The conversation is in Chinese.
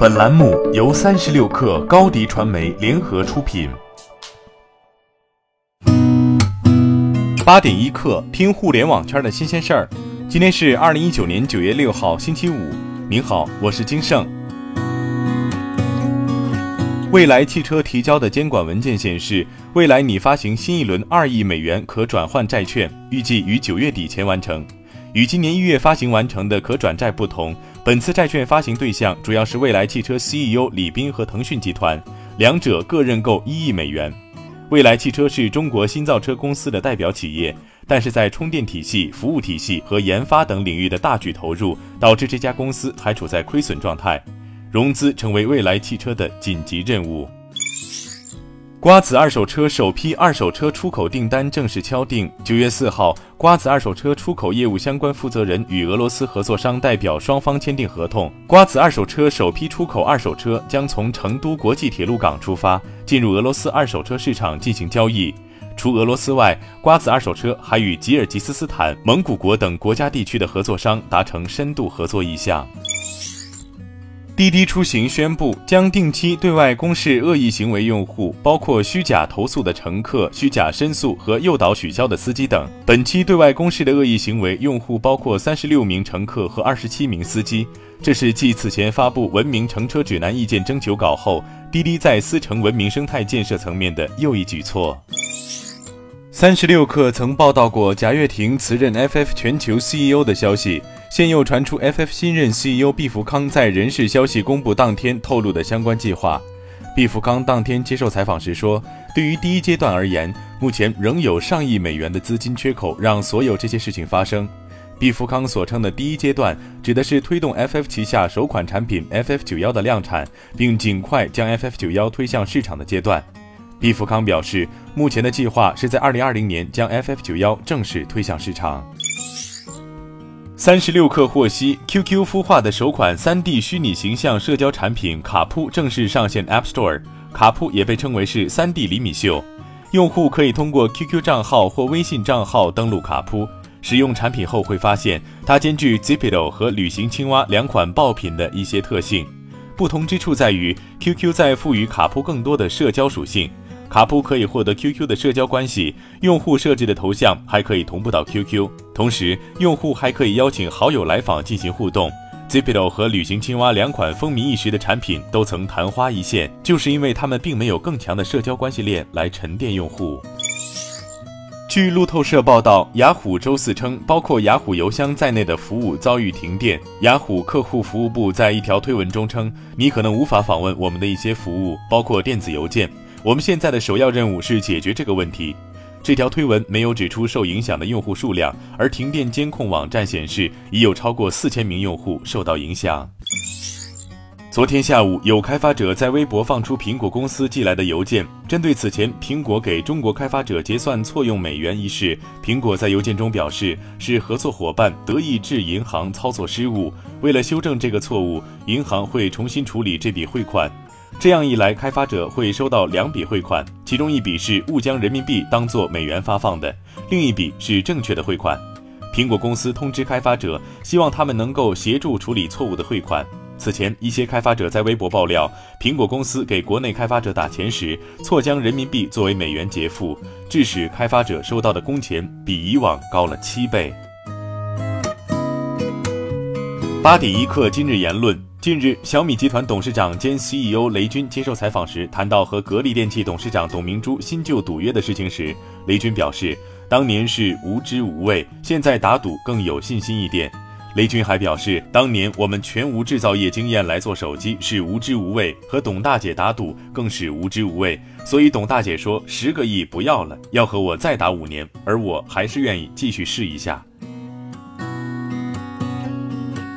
本栏目由三十六氪高低传媒联合出品。八点一刻，听互联网圈的新鲜事儿。今天是二零一九年九月六号，星期五。您好，我是金盛。蔚来汽车提交的监管文件显示，蔚来拟发行新一轮二亿美元可转换债券，预计于九月底前完成。与今年一月发行完成的可转债不同，本次债券发行对象主要是蔚来汽车 CEO 李斌和腾讯集团，两者各认购一亿美元。蔚来汽车是中国新造车公司的代表企业，但是在充电体系、服务体系和研发等领域的大举投入，导致这家公司还处在亏损状态，融资成为蔚来汽车的紧急任务。瓜子二手车首批二手车出口订单正式敲定。九月四号，瓜子二手车出口业务相关负责人与俄罗斯合作商代表双方签订合同。瓜子二手车首批出口二手车将从成都国际铁路港出发，进入俄罗斯二手车市场进行交易。除俄罗斯外，瓜子二手车还与吉尔吉斯斯坦、蒙古国等国家地区的合作商达成深度合作意向。滴滴出行宣布，将定期对外公示恶意行为用户，包括虚假投诉的乘客、虚假申诉和诱导取消的司机等。本期对外公示的恶意行为用户包括三十六名乘客和二十七名司机。这是继此前发布文明乘车指南意见征求稿后，滴滴在司乘文明生态建设层面的又一举措。三十六氪曾报道过贾跃亭辞任 FF 全球 CEO 的消息。现又传出 FF 新任 CEO 毕福康在人事消息公布当天透露的相关计划。毕福康当天接受采访时说：“对于第一阶段而言，目前仍有上亿美元的资金缺口，让所有这些事情发生。”毕福康所称的第一阶段，指的是推动 FF 旗下首款产品 FF 九幺的量产，并尽快将 FF 九幺推向市场的阶段。毕福康表示，目前的计划是在二零二零年将 FF 九幺正式推向市场。三十六氪获悉，QQ 孵化的首款三 D 虚拟形象社交产品卡扑正式上线 App Store。卡扑也被称为是三 D 厘米秀，用户可以通过 QQ 账号或微信账号登录卡扑，使用产品后会发现它兼具 Zipido 和旅行青蛙两款爆品的一些特性。不同之处在于，QQ 在赋予卡扑更多的社交属性。卡扑可以获得 QQ 的社交关系，用户设置的头像还可以同步到 QQ，同时用户还可以邀请好友来访进行互动。Zipido 和旅行青蛙两款风靡一时的产品都曾昙花一现，就是因为他们并没有更强的社交关系链来沉淀用户。据路透社报道，雅虎周四称，包括雅虎邮箱在内的服务遭遇停电。雅虎客户服务部在一条推文中称：“你可能无法访问我们的一些服务，包括电子邮件。”我们现在的首要任务是解决这个问题。这条推文没有指出受影响的用户数量，而停电监控网站显示已有超过四千名用户受到影响。昨天下午，有开发者在微博放出苹果公司寄来的邮件，针对此前苹果给中国开发者结算错用美元一事，苹果在邮件中表示是合作伙伴德意志银行操作失误，为了修正这个错误，银行会重新处理这笔汇款。这样一来，开发者会收到两笔汇款，其中一笔是误将人民币当作美元发放的，另一笔是正确的汇款。苹果公司通知开发者，希望他们能够协助处理错误的汇款。此前，一些开发者在微博爆料，苹果公司给国内开发者打钱时，错将人民币作为美元结付，致使开发者收到的工钱比以往高了七倍。八点一刻，今日言论。近日，小米集团董事长兼 CEO 雷军接受采访时谈到和格力电器董事长董明珠新旧赌约的事情时，雷军表示，当年是无知无畏，现在打赌更有信心一点。雷军还表示，当年我们全无制造业经验来做手机是无知无畏，和董大姐打赌更是无知无畏。所以董大姐说十个亿不要了，要和我再打五年，而我还是愿意继续试一下。